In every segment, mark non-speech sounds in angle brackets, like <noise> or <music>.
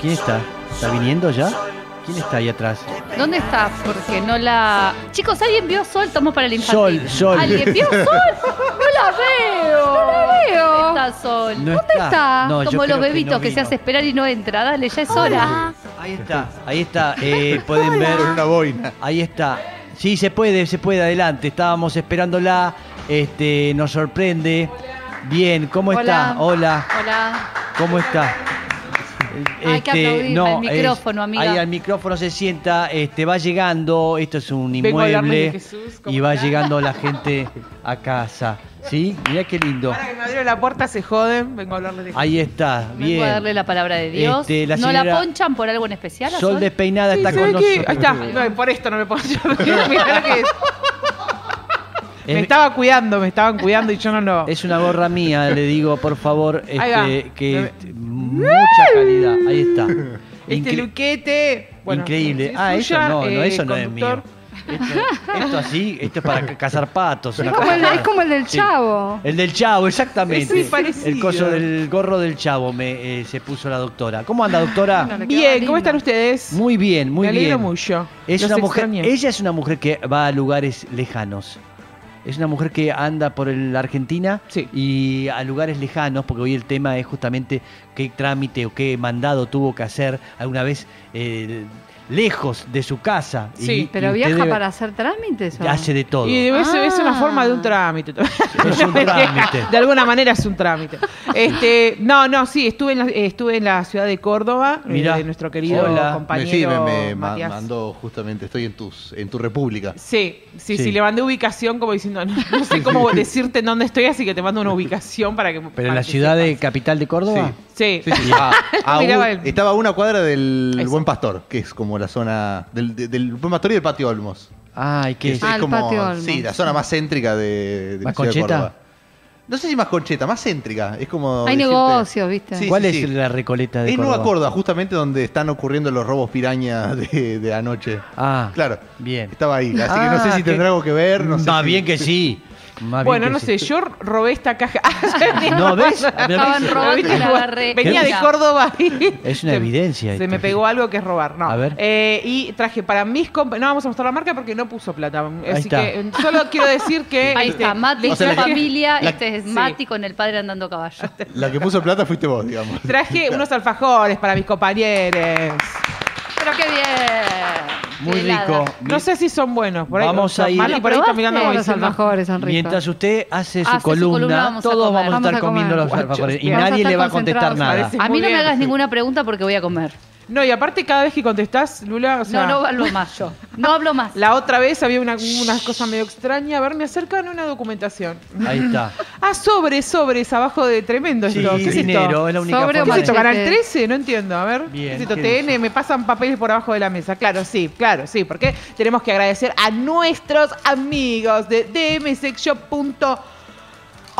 ¿Quién está? ¿Está viniendo ya? ¿Quién está ahí atrás? ¿Dónde está? Porque no la. Chicos, ¿alguien vio Sol? Estamos para el infantil. Sol, Sol. ¿Alguien vio Sol? <laughs> No la veo. No la veo. está Sol? No ¿Dónde está. está? No, Como los que bebitos no que, se hace esperar y no entra. Dale, ya es hora. Ahí está, ahí está. Eh, <laughs> pueden ver. Con una boina. Ahí está. Sí, se puede, se puede, adelante. Estábamos esperándola. Este, nos sorprende. Bien, ¿cómo está? Hola, Hola. ¿cómo está? Hay que aplaudir al es- micrófono, amiga. Ahí al micrófono se sienta, este, va llegando, esto es un Vengo inmueble Jesús, ¿cómo y va llegando la gente a casa. ¿Sí? Mirá qué lindo. Ahora que me abrieron la puerta se joden, vengo a hablarles de Ahí está, Vengo bien. a darle la palabra de Dios. Este, la ¿No la ponchan por algo en especial? Sol Sol? despeinada Sí, está ¿se con nosotros. que- Ahí está. No, por esto no me puedo <laughs> <laughs> Mirá lo que es. Es- Me estaba cuidando, me estaban cuidando y yo no lo. Es una gorra mía, le digo, por favor, este, que mucha calidad. Ahí está. <laughs> Este Incre- luquete. bueno, increíble. es Ah, eso suya, no, no, eh, eso no es conductor. mío. Esto, esto así, esto es para ca- cazar patos. una Es como, el, cosa- es como el del Sí. chavo. El del chavo, exactamente. Es muy parecido. el coso del gorro del chavo me eh, se puso la doctora. ¿Cómo anda, doctora? No, le quedaba Bien, lindo. ¿cómo están ustedes? Muy bien, muy me alegro bien. mucho. Es Los una mujer, extrañé. ella es una mujer que va a lugares lejanos. Es una mujer que anda por el Argentina Sí. y a lugares lejanos, porque hoy el tema es justamente qué trámite o qué mandado tuvo que hacer alguna vez eh, lejos de su casa. Sí, Y- Pero y viaja debe- para hacer trámites. ¿o? Hace de todo. Y es, es una Ah. forma de un trámite. Es un <laughs> trámite. De alguna manera es un trámite. Este, no, no, sí, estuve en la, estuve en la ciudad de Córdoba, eh, Mirá. de nuestro querido Hola. Compañero sí, me, me ma- Matías. mandó justamente, estoy en tus, en tu república. Sí, sí, Sí. sí, le mandé ubicación como diciendo, no, no sé cómo decirte en dónde estoy, así que te mando una ubicación para que <laughs> Pero en la ciudad de capital de Córdoba. Sí. Sí, sí. A- a un- Miraba el- estaba a una cuadra del Eso. Buen Pastor, que es como la zona del, de- del y del Patio Olmos. Ay, Que qué es, Ah, es el como, Patio Olmos. sí, la zona más céntrica de, de ¿Más la ciudad de concheta? Córdoba. No sé si más concheta, más céntrica. Es como. Hay decirte- negocios, ¿viste? Sí, ¿Cuál sí, es sí. la recoleta de Es Córdoba? Nueva Córdoba, justamente donde están ocurriendo los robos piraña <laughs> de, de anoche. Ah, Claro. bien. Estaba ahí, así que no sé Ah, si que- tendrá algo que ver. No sé Más si- bien que sí. Más Bueno, no sé, yo robé esta caja. <laughs> No, ¿ves? Estaban robando y la agarré. Venía de. Córdoba y Es una se- evidencia Se me pegó algo que es robar, no. A ver. Eh, y traje para mis comp- no vamos a mostrar la marca porque no puso plata. Así está. que eh, solo quiero decir que Ahí este, está, Mati, o sea, su la familia. la- este es sí. Mati con el padre andando a caballo. La que puso plata fuiste vos, digamos. traje unos alfajores para mis compañeros. Pero qué bien. Muy rico. No sé si son buenos, por ahí Vamos son a ir- y por ahí está ¿Probaste? mirando como Todos los diciendo, alfajores son ricos. Mientras usted hace su Hace su columna, vamos todos vamos a Vamos estar a comiendo los alfajores y nadie le va a contestar nada. A mí no me hagas ninguna pregunta porque voy a comer. No, y aparte cada vez que contestás, Lula, o sea, no, no hablo más yo. No <laughs> hablo más. la otra vez había una, una cosa medio extraña. A ver, me acercan una documentación. Ahí está. <laughs> Ah, sobres, sobres, abajo de tremendo Sí, esto. ¿Qué es esto? dinero, es la única Sobre forma ¿Qué es esto? ¿Canal 13? No entiendo. A ver. Bien, ¿Qué es esto? ¿qué TN, me pasan papeles por abajo de la mesa. Claro, sí, claro, sí. Porque tenemos que agradecer a nuestros amigos de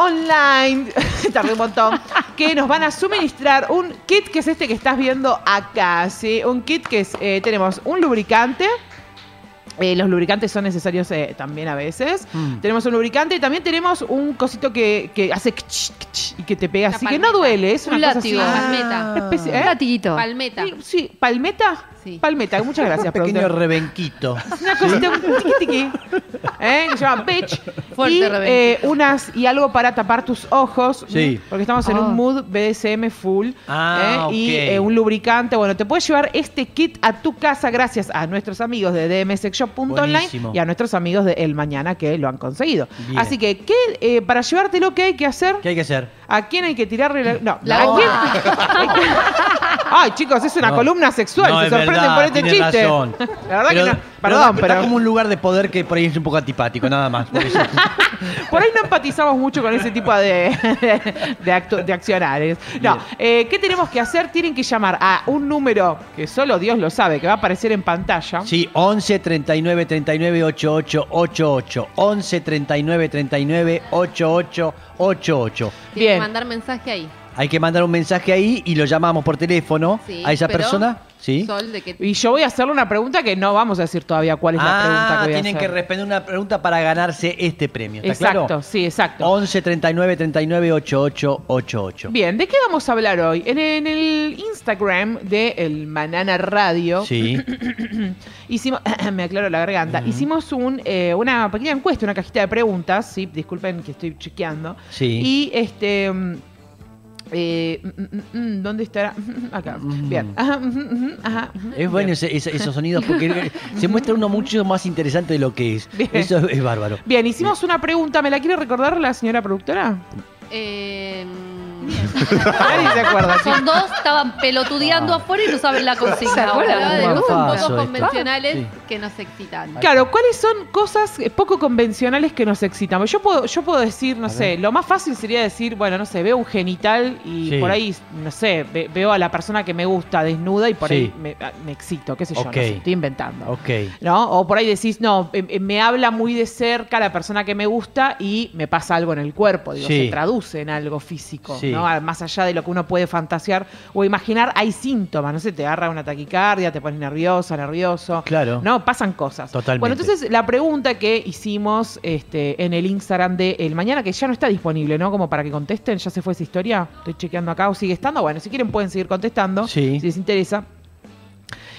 dmsexshop.online, <laughs> tardé un montón, que nos van a suministrar un kit que es este que estás viendo acá, ¿sí? Un kit que es, eh, tenemos un lubricante. Eh, los lubricantes son necesarios eh, también a veces. Mm. Tenemos un lubricante y también tenemos un cosito que, que hace kch, kch, y que te pega Una así, que no duele, es una Un cosa látigo. así. Palmeta. Una especie- Un latiguito. Palmeta. Sí, sí, palmeta. Sí. Palmeta, muchas gracias, Un pequeño productor. rebenquito. Una cosita, un tiqui tiqui. ¿Eh? Que se llama bitch. Fuerte y, eh, unas y algo para tapar tus ojos. Sí. Porque estamos en Ah. un mood BDSM full. Ah, ¿eh? Y ok. eh, un lubricante. Bueno, te puedes llevar este kit a tu casa gracias a nuestros amigos de dmsexshop.online y a nuestros amigos de El Mañana que lo han conseguido. Bien. Así que, ¿qué, eh, para llevártelo, ¿qué hay que hacer? ¿Qué hay que hacer? ¿A quién hay que tirarle la.? No, La ¿a quién? <laughs> <laughs> Ay, chicos, es una No. columna sexual. No, se es sorprenden verdad, por este tiene chiste. razón. <laughs> La verdad que no. Perdón, da pero. como un lugar de poder que por ahí es un poco antipático, nada más. Por eso. <laughs> Por ahí no empatizamos mucho con ese tipo de, <laughs> de, actu- de accionarios. No, Bien. eh, ¿qué tenemos que hacer? Tienen que llamar a un número que solo Dios lo sabe, que va a aparecer en pantalla. Sí, 11 39 39 88 88. 11 39 39 88 88. Tiene Bien. que mandar mensaje ahí. Hay que mandar un mensaje ahí y lo llamamos por teléfono Sí, a esa pero persona. Sí. Sol, de que Y yo voy a hacerle una pregunta que no vamos a decir todavía cuál es la pregunta Ah, que voy a tienen que responder una pregunta para ganarse este premio. ¿Está Exacto, claro? sí, exacto. 11 39 39 88 88. Bien, ¿de qué vamos a hablar hoy? En, en el Instagram de El Manana Radio Sí. <coughs> hicimos, <coughs> me aclaro la garganta, hicimos un, eh, una pequeña encuesta, una cajita de preguntas, sí, disculpen que estoy chequeando. Sí. Y este. Eh, mm, mm, mm, ¿Dónde estará? Acá. Bien. Ajá. Es bueno Bien. ese- ese- esos sonidos porque <laughs> se muestra uno mucho más interesante de lo que es. Bien. Eso es, es bárbaro. Bien, hicimos una pregunta. ¿Me la quiere recordar la señora productora? Eh, Nadie se acuerda. sí. son dos, estaban pelotudeando Ah. afuera y no saben la <laughs> consigna. acuerdan? Hablaba de Más grupos paso poco esto. convencionales Sí. que nos excitan. Claro, ¿cuáles son cosas eh, poco convencionales que nos excitan? Yo puedo, yo puedo decir, no sé, lo más fácil sería decir, bueno, no sé, veo un genital y Sí. por ahí, no sé, ve- veo a la persona que me gusta desnuda y por Sí. ahí me, ah, me excito, qué sé yo, no Ok. sé, estoy inventando. Ok. ¿No? O por ahí decís, no, eh, eh, me habla muy de cerca la persona que me gusta y me pasa algo en el cuerpo, digo, Sí. se traduce en algo físico, Sí. ¿no? Más allá de lo que uno puede fantasear o imaginar, hay síntomas, no sé, te agarra una taquicardia, te pones nerviosa, nervioso. Claro. No, pasan cosas. Totalmente. Bueno, entonces la pregunta que hicimos este, en el Instagram de El Mañana, que ya no está disponible, ¿no? Como para que contesten, ya se fue esa historia. Estoy chequeando acá o sigue estando. Bueno, si quieren pueden seguir contestando, Sí. si les interesa.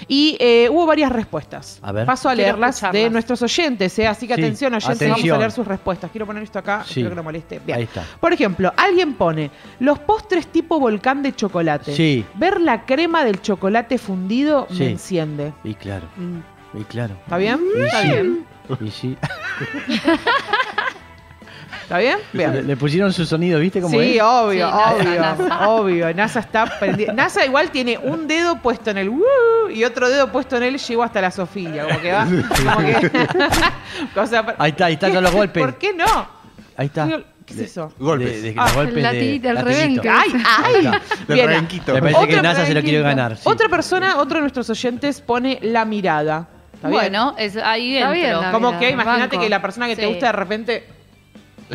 Y eh, hubo varias respuestas. A ver. Paso a Quiero leerlas escucharlas. de nuestros oyentes, ¿eh? así que Sí, atención, oyentes, vamos atención. a leer sus respuestas. Quiero poner esto acá, Sí. espero que no moleste. Bien. Ahí está. Por ejemplo, alguien pone los postres tipo volcán de chocolate. Sí. Ver la crema del chocolate fundido Sí. me enciende. Y claro. Y claro. ¿Está bien? Y ¿Está sí. bien? Y sí. <laughs> ¿Está bien? Le, Bien. le pusieron su sonido, ¿viste cómo Sí, es? obvio, Sí, obvio, NASA. obvio. NASA está prendi- NASA igual tiene un dedo puesto en el "woo" y otro dedo puesto en el llegó hasta la Sofía, como que va, como que <laughs> cosa- Ahí está, ahí están todos los golpes. ¿Por qué no? Ahí está. ¿Qué es eso? Golpes. De, de- Ah, los golpes latiguito, el rebenque. ¡Ay, ay! Bien, rebenquito. Me parece que Otro NASA se lo quiere ganar. sí. Otra persona, otro de nuestros oyentes pone la mirada. ¿Está bien? Bueno, es, ahí Está bien, la- como mirada, que imagínate que la persona que te Sí. gusta de repente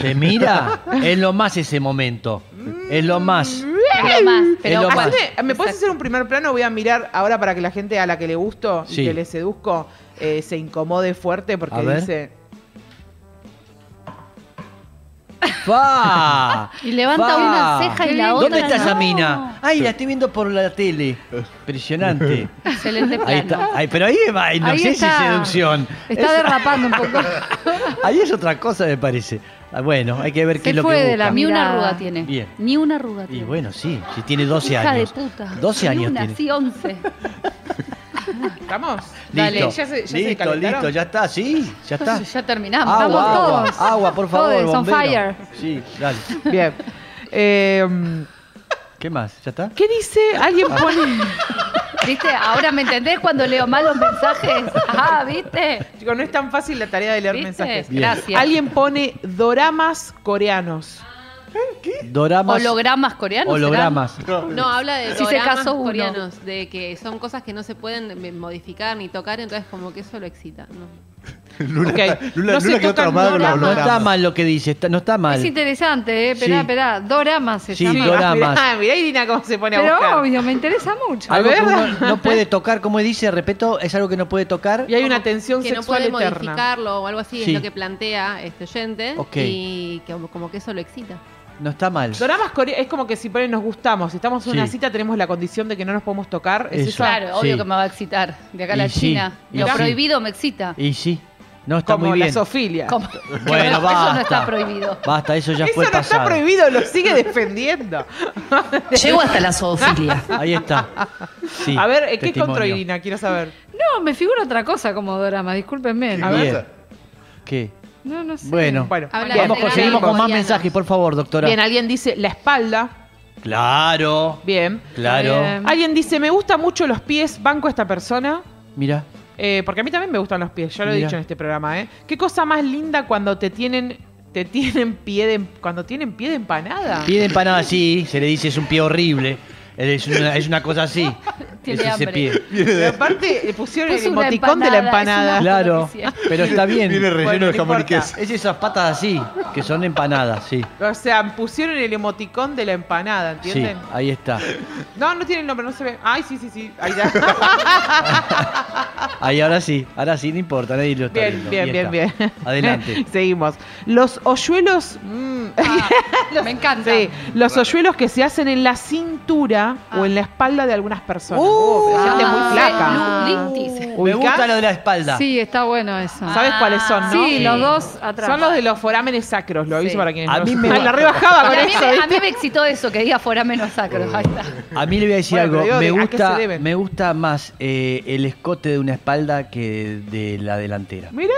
Te mira, es lo más ese momento. Es lo más. Es lo más. Pero lo bueno, más. Haceme- ¿Me puedes hacer un primer plano? Voy a mirar ahora para que la gente a la que le gusto Sí. y que le seduzco eh, se incomode fuerte porque A ver. dice. ¡Fa! Y levanta Fa. una ceja y la otra. ¿Dónde está esa no. mina? Ay, la estoy viendo por la tele. Impresionante. Excelente plano. Ahí está. Ay, pero ahí va, no Ahí sé está. si seducción. Está Es- derrapando un poco. <laughs> Ahí es otra cosa, me parece. Ah, Bueno, hay que ver qué Se es lo fue que de busca. la Ni una arruga tiene. Bien. Ni una arruga Y tiene. bueno, sí, si tiene 12 Hija años. de puta. 12 Ni años una, tiene. sí, 11. <laughs> ¿Estamos? Dale. Listo, ¿Ya se- ya listo, listo, ya está, sí, ya está. <laughs> Ya terminamos. Agua, Estamos agua, todos. agua, por favor, Todos bombero. fire. Sí, dale. Bien. Eh, ¿Qué más? ¿Ya está? ¿Qué dice? Alguien pone. <laughs> ¿Viste? Ahora me entendés cuando leo mal los mensajes. Ah, ¿viste? Chicos, no es tan fácil la tarea de leer ¿Viste? mensajes. Bien. Gracias. Alguien pone doramas coreanos. Doramas. Hologramas coreanos. serán? Hologramas. No, habla de Si se doramas casó uno. coreanos, de que son cosas que no se pueden modificar ni tocar, entonces como que eso lo excita. ¿no? <laughs> Lula, Ok, Lula, no se Lula quedó tocan traumada con los doramas. No está mal lo que dice, está- no está mal. Es interesante, ¿eh? Esperá, Sí. esperá. Dorama se Sí, llama. Dora- Doramas. Mirá, <laughs> mirá Irina cómo se pone a Pero buscar. obvio, me interesa mucho. Algo que uno no <laughs> puede tocar, como dice, repito, es algo que no puede tocar. Y hay una tensión que no sexual puede eterna. modificarlo o algo así, Sí. es lo que plantea este oyente. Ok. Y que como que eso lo excita. No está mal. Doramas coreanos es como que si ponen nos gustamos, si estamos en una Sí. cita tenemos la condición de que no nos podemos tocar. ¿Es Eso. Claro, obvio Sí. que me va a excitar. De acá a la Y sí, China. y Lo sí. prohibido me excita. Y sí, no está Como muy la bien. sofilia. Como- Bueno, <laughs> Eso basta. no está prohibido. Basta, eso ya Eso fue no pasado. está prohibido, lo sigue defendiendo. <laughs> Llego hasta la zoofilia. Ahí está. Sí, a ver, ¿qué testimonio. contra Irina? Quiero saber. No, me figura otra cosa como dorama, discúlpenme. A ver. Bien. ¿Qué? No, no sé. Bueno, Bueno, Habla vamos, de seguimos con más mensajes, por favor, doctora. Bien, alguien dice la espalda. Claro, Bien. claro. Bien. Alguien dice, me gustan mucho los pies, banco a esta persona. Mira, Eh, porque a mí también me gustan los pies, ya lo he Mira. dicho en este programa, ¿eh? ¿Qué cosa más linda cuando te tienen, te tienen pie de, cuando tienen pie de empanada? pie de empanada, sí, se le dice es un pie horrible. Es una, es una cosa así. Tiene ese hambre. pie. Pero aparte le pusieron el una emoticón de la empanada, empanada. es una- Claro, pero está bien. Viene relleno Bueno, de no jamón y importa. queso. Es esas patas así, que son empanadas, sí. O sea, pusieron el emoticón de la empanada, Sí, ¿entienden? ahí está. No, no tiene el nombre, no se ve. Ay, sí, sí, sí. Ahí ya. <laughs> Ahí ahora sí, ahora sí, no importa, nadie lo está bien, viendo. bien, Ahí bien, bien. está. Adelante. <laughs> Seguimos. Los hoyuelos. mm, Ah, <laughs> me encanta. sí, los hoyuelos que se hacen en la cintura o en la espalda de algunas personas. Uh, Oh, pero gente ah, muy flaca. Me gusta lo de la espalda. Sí, está bueno eso. ¿Sabes cuáles son, no? Sí, los dos atrás. Son los de los forámenes sacros, lo aviso Sí. para quienes A no mí lo me- Ay, la <laughs> rebajaba con a, mí eso, a mí me excitó eso, que diga fuera menos sacro. Ahí está. A mí le voy a decir Bueno, algo. digo, Me ¿de- a qué se gusta, me gusta más eh, el escote de una espalda que de la delantera. Mira,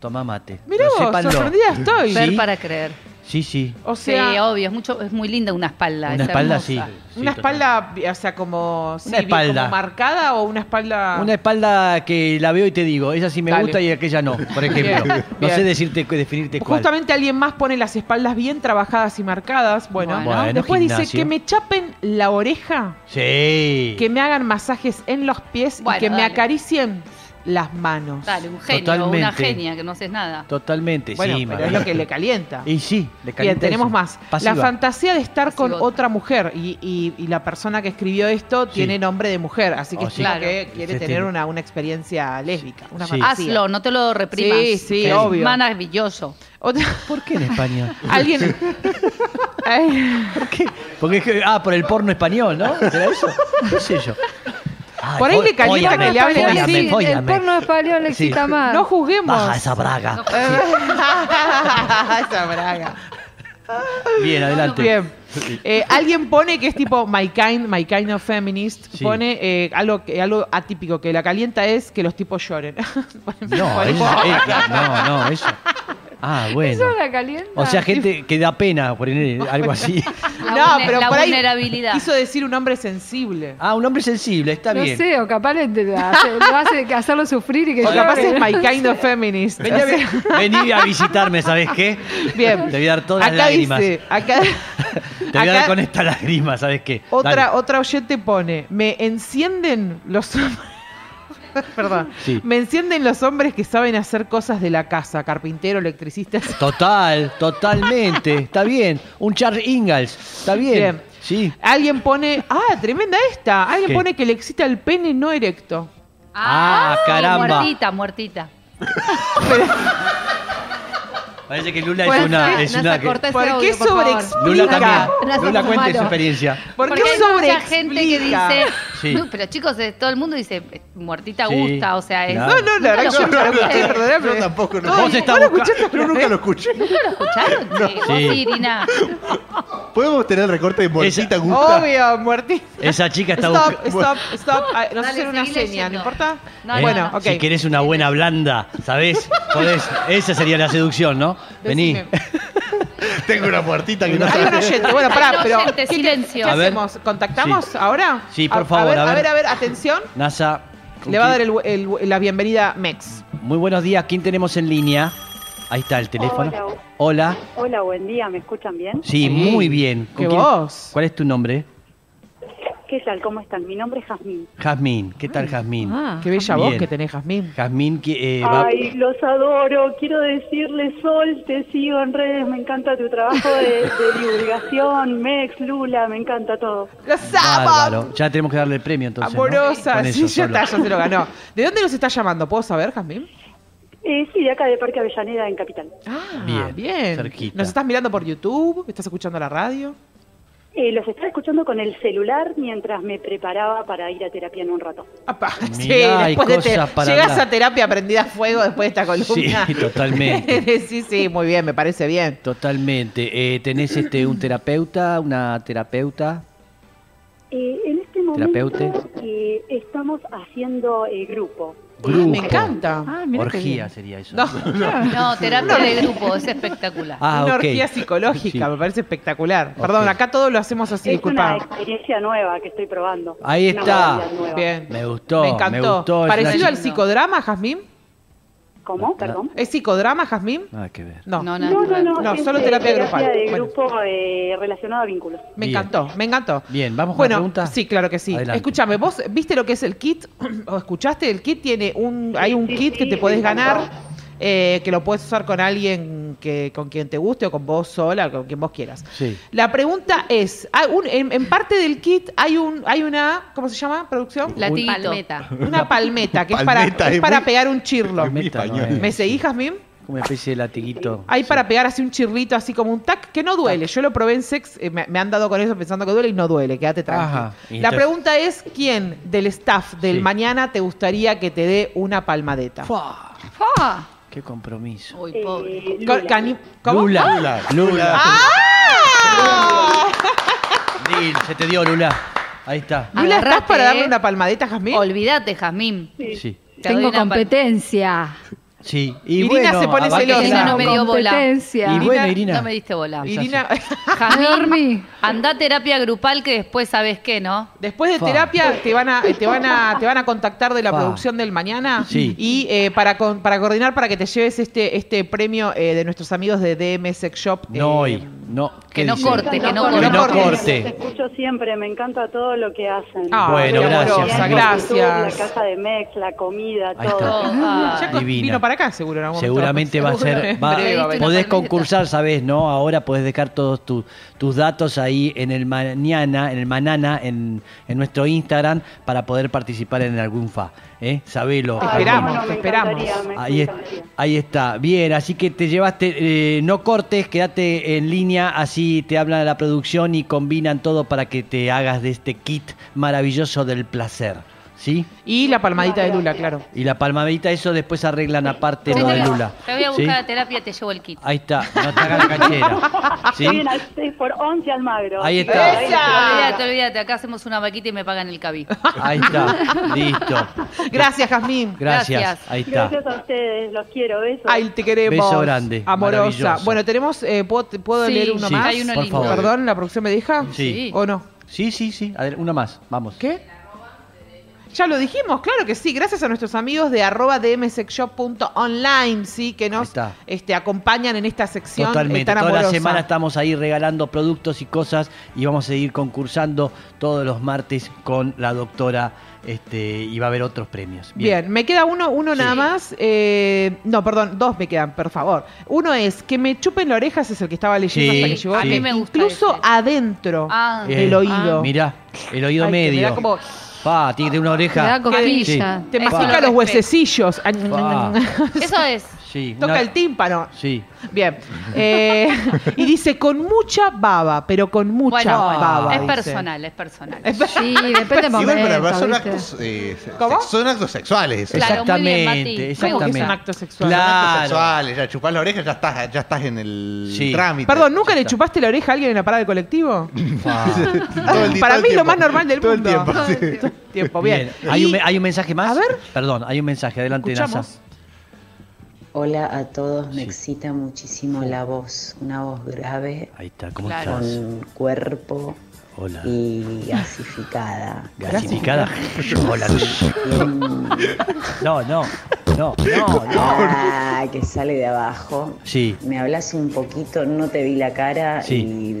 Toma mate. mira vos, sorprendida estoy. Ver Sí. para creer. Sí, sí. O Sí, sea, obvio, es mucho, es muy linda una espalda. Una es espalda, sí. Sí, una total. espalda, o sea, como, sí, Una espalda. como marcada o una espalda. Una espalda que la veo y te digo, esa sí me Dale. gusta y aquella no, por ejemplo. Bien, no bien. sé decirte, definirte cuál. Justamente alguien más pone las espaldas bien trabajadas y marcadas. Bueno, Bueno. Bueno, después dice que me chapen la oreja, Sí. que me hagan masajes en los pies Bueno, y que me acaricien las manos. Dale, un genio Totalmente. una genia que no haces nada. Totalmente, Bueno, sí. pero es lo que le calienta. Y sí, le Bien, calienta tenemos eso. más. Pasiva. La fantasía de estar con otra mujer y, y- y la persona que escribió esto Sí. tiene nombre de mujer, así que Oh, es sí. Claro. que quiere tener una, una experiencia lésbica, una Sí. fantasía. Hazlo, no te lo reprimas. Sí, sí, Es obvio. Maravilloso. Otra- ¿Por qué en España? <laughs> Alguien. <laughs> ¿Por qué? Porque es que, ah, por el porno español, ¿no? ¿Será eso? ¿Qué sé yo? Ay, Por ahí le calienta que le hablen fóllame, así. Sí, el porno español le Sí. excita más. no juzguemos. Baja esa braga. <laughs> Esa braga. Bien, adelante. Bien. Eh, alguien pone que es tipo my kind, my kind of feminist. Sí. Pone eh, algo, que- algo atípico, que la calienta es que los tipos lloren. <laughs> No, eso, no, no, eso. Ah, bueno. Eso la calienta. O sea, gente que da pena poner <laughs> algo así. La, No, pero la por ahí vulnerabilidad. Quiso decir un hombre sensible. Ah, un hombre sensible, está no bien. sé, o capaz le, le hace, lo hace hacerlo sufrir y que O capaz es my <laughs> kind of feminist. Vení a, vi- vení a visitarme, ¿sabes qué? Bien. Te voy a dar todas las lágrimas. dice, acá, <laughs> Te voy a dar con esta lágrima, ¿sabes qué? otra, Dale. otra oyente pone, me encienden los hombres. <laughs> Perdón. Sí. Me encienden los hombres que saben hacer cosas de la casa, carpintero, electricista. <laughs> Total, totalmente. Está bien. Un Charles Ingalls. Está bien. Bien. Sí. Alguien pone, ah, tremenda esta. Alguien ¿Qué? pone que le excita el pene no erecto. Ah, caramba. Muertita, muertita. <laughs> Parece que Lula es una. Es una que- ¿Por qué sobreexplica? Lula también. Lula cuente su experiencia. ¿Por Porque qué hay mucha gente que sobreexplica? dice, Sí. "No, <laughs> pero chicos, eh, todo el mundo dice, eh, muertita Sí, gusta, o sea, es... claro. No, no, la verdad que yo nunca lo escuché, perdóname. Yo tampoco no. Vos estás ¿Vos lo busca- escuchaste? Yo nunca lo escuché. <laughs> ¿Nunca lo escucharon? Sí. Vos, Sí. Irina. <laughs> ¿Podemos tener el recorte de Muertita Esa- Gusta? Obvio, muertita. Esa chica está Stop, buscando. stop, stop. Ah, Nos Dale, hacen una seguí seña, ¿no leyendo. importa? No, bueno, no, no. ok. Si querés una buena blanda, ¿sabés? Podés- esa sería la seducción, ¿no? Vení. Decime. <laughs> Tengo una muertita que no Hay un oyente, bueno, pará, pero oyente, ¿qué- qué- silencio. ¿qué A ver. hacemos? ¿Contactamos ahora? Sí, por A- favor, A ver, a ver. ver, a ver, atención. NASA. ¿con Le va a dar el- el- la bienvenida Mex. Muy buenos días. ¿Quién tenemos en línea? Ahí está el teléfono. Hola. Hola. Hola, buen día, ¿me escuchan bien? Sí, Sí. muy bien. ¿Con ¿Qué quién- voz? ¿Cuál es tu nombre? ¿Qué tal? ¿Cómo están? Mi nombre es Jazmín. Jazmín. ¿Qué tal, Jazmín? Ah. Qué bella voz que tenés, Jazmín. Jazmín, que, eh, va- Ay, los adoro. Quiero decirles, Sol, te sigo en redes. Me encanta tu trabajo de, de divulgación. <laughs> Mex, Lula, me encanta todo. ¡Los amo! Ya tenemos que darle el premio entonces. Amorosa, sí, eso ya está, ya se lo ganó. ¿De dónde nos está llamando? ¿Puedo saber, Jazmín? Eh, sí, de acá de Parque Avellaneda, en Capital. Ah, Bien, bien. cerquita. ¿Nos estás mirando por YouTube? ¿Estás escuchando la radio? Eh, los estaba escuchando con el celular mientras me preparaba para ir a terapia en un rato. Apa, sí, Mirá, después de te- para llegas hablar. a terapia prendida a fuego después de esta columna. Sí, <laughs> totalmente. <laughs> sí, sí, muy bien, me parece bien. Totalmente. Eh, ¿Tenés este un terapeuta, una terapeuta? Eh, en este momento eh, estamos haciendo eh, grupo. Grupo. Me encanta. Ah, mira qué Orgía bien. sería eso. No, <laughs> <laughs> No, terapia de grupo, es espectacular. Ah, una ok. orgía psicológica, Sí. me parece espectacular. Perdón, Ok. acá todo lo hacemos así, es una experiencia nueva que estoy probando. Ahí Una está. modalidad nueva. Bien. Me gustó, Me me encantó. gustó, es ¿Parecido al chica- psicodrama, Jazmín? ¿Cómo? Perdón. ¿Es psicodrama, Jazmín? Nada que ver. No. No, No, no, no. Solo terapia grupal. de Bueno. grupo eh, relacionado a vínculos. Me Bien. encantó, me encantó. Bien, vamos con bueno, la pregunta. Sí, claro que sí. Adelante. Escúchame, vos viste lo que es el kit <clears throat> o escuchaste el kit tiene un hay un Sí, kit que sí, te podés encantó. ganar eh, que lo puedes usar con alguien que con quien te guste o con vos sola, con quien vos quieras. Sí. La pregunta es, hay un- en, en parte del kit hay un hay una ¿cómo se llama? Producción. Latiguito. Palmeta. Una palmeta que es para es es para muy- pegar un chirlo. Palmeta no es. ¿Me seguís, Jazmín? Como una especie de latiguito. Hay Sí. para pegar así un chirrito, así como un tac, que no duele. Yo lo probé en sex, eh, me, me han dado con eso pensando que duele y no duele, quédate tranquilo. Ajá. La pregunta es, ¿quién del staff del Sí. mañana te gustaría que te dé una palmadeta? Fua, ¡Ah! ¡Qué compromiso! Uy, Eh, pobre. Lula. cani- ¿Cómo? Lula. Lula. Lula. ¡Ah! <laughs> Lil, se te dio Lula. Ahí está. ¿Lula, estás Agarrate, para darle eh. una palmadeta, Jazmín? Olvídate, Jazmín. Sí. Te doy Tengo una pal- competencia. Sí. Y Irina bueno, se pone celosa. Irina no me dio bola. Y bueno, Irina. No me diste bola. Irina, <laughs> Jazmín, Dormí. anda a terapia grupal que después sabes qué, ¿no? después de Fa. terapia te van a te van a te van a contactar de la Fa. producción del mañana Sí. y eh, para con- para coordinar para que te lleves este este premio eh, de nuestros amigos de DM Sex Shop. No eh, hoy. No. Que ¿qué no dice? corte, que no corte. Que no corte. Corte. escucho siempre, me encanta todo lo que hacen. Ah, Bueno, gracias. gracias. La casa de Mex, la comida, Ahí todo. Ah, Ya con- Divina. vino para acá, seguro. en algún momento. Seguramente va a ser. Va- <laughs> breve podés concursar, sabes, ¿no? Ahora podés dejar todos tu- tus datos ahí en el mañana, en el manana, en, en nuestro Instagram para poder participar en algún fa. ¿Eh? Sabelo. Te esperamos, te esperamos. Ahí, es- ahí está, bien, así que te llevaste, eh, no cortes, quédate en línea, así te hablan de la producción y combinan todo para que te hagas de este kit maravilloso del placer, ¿sí? Y la palmadita de Lula, claro. Y la palmadita, eso después arreglan aparte lo de Lula. te voy a ¿sí? buscar a terapia, te llevo el kit. Ahí está, no te hagas la canchera, ¿sí? Estoy en al 6 por 11 Almagro. Ahí está. ahí. Olvídate, olvídate, acá hacemos una vaquita y me pagan el cabí. Ahí está, <laughs> listo. Gracias, Jazmín. Gracias, Gracias. ahí está. Gracias a ustedes, los quiero. Besos. Ay, te queremos. Beso grande, Amorosa. Bueno, tenemos, eh, ¿puedo, puedo Sí, leer uno sí, más? hay uno Por lindo. favor. Perdón, ¿la producción me deja? Sí. ¿O no? Sí, sí, sí, a ver, una más, vamos. ¿Qué? Ya lo dijimos, claro que sí. Gracias a nuestros amigos de arroba dmsexshop.online, sí, que nos este, acompañan en esta sección eh, Totalmente. tan Toda la semana estamos ahí regalando productos y cosas y vamos a seguir concursando todos los martes con la doctora este, y va a haber otros premios. Bien, me queda uno, uno Sí. nada más. Eh, no, perdón, dos me quedan, por favor. Uno es que me chupen la oreja, ese es el que estaba leyendo Sí, hasta que llegó. A mí me gusta Incluso ese. adentro Ah. Eh, del oído. Mirá, el oído Ay, medio. Pa, tiene una oreja. Me da. Sí. Te Eso mastica lo los huesecillos. Pa, Eso es. Sí, Toca una- el tímpano. Sí. Bien. Eh, y dice con mucha baba, pero con mucha Bueno, baba. es dice. personal, es personal. Es- Sí, <laughs> depende del Igual, pero momento, son ¿viste? actos, eh, se- ¿Cómo? Son actos sexuales. Claro, muy bien, exactamente, Mati. ¿Cómo que exactamente. es un acto sexual? Son actos Claro. sexuales. Ya chupás la oreja, ya estás, ya estás en el Sí. trámite. Perdón, ¿nunca le chupaste la oreja a alguien en la parada del colectivo? <laughs> <laughs> Todo el Para todo el mí es lo tiempo. más normal del Todo el mundo. tiempo, sí. Tiempo, bien. Bien. ¿Hay, Y- un, me- hay un mensaje más? A ver. Perdón, hay un mensaje. Adelante, Escuchamos. Nasa. Hola a todos, me Sí. excita muchísimo la voz, una voz grave, Ahí está, ¿cómo Claro. estás? con cuerpo Hola. y gasificada. ¿Gasificada? Hola. No, no, no, no, no. ah, que sale de abajo. Sí. Me hablas un poquito, no te vi la cara Sí.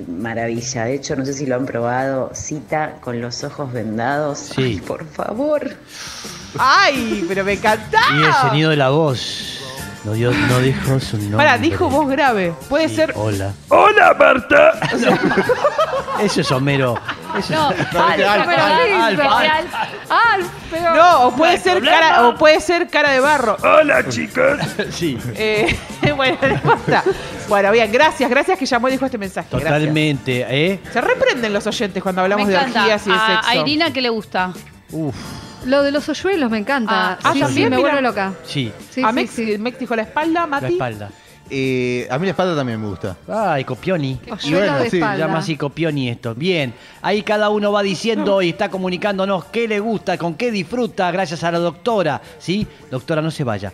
y maravilla. De hecho, no sé si lo han probado. Cita con los ojos vendados. Sí. Ay, por favor. ¡Ay! Pero me encanta. Y el sonido de la voz. No, dio, no dijo su nombre. Para, dijo voz grave. Puede Sí, ser. Hola. ¡Hola, Marta! <laughs> Eso es Homero. Eso No, es... Pero. Alfa, pero- No, o puede ser cara, o puede ser cara de barro. <laughs> Sí. Eh, <laughs> bueno, no importa. Bueno, bien, gracias, gracias que llamó y dijo este mensaje. Gracias. Totalmente, ¿eh? Se reprenden los oyentes cuando me hablamos de encanta. orgías y de A, sexo. a Irina, ¿qué le gusta? Uf, Lo de los hoyuelos me encanta. Ah, ah, sí, sí, también, me mira. vuelve loca. sí. Sí, a sí, Mex, sí. Mex dijo la espalda, La Mati. espalda. Eh, a mí la espalda también me gusta. Ay, Copioni. Hoyuelo bueno, de sí, llama así Copioni esto. Bien, ahí cada uno va diciendo y está comunicándonos qué le gusta, con qué disfruta, gracias a la doctora. ¿Sí? Doctora, no se vaya.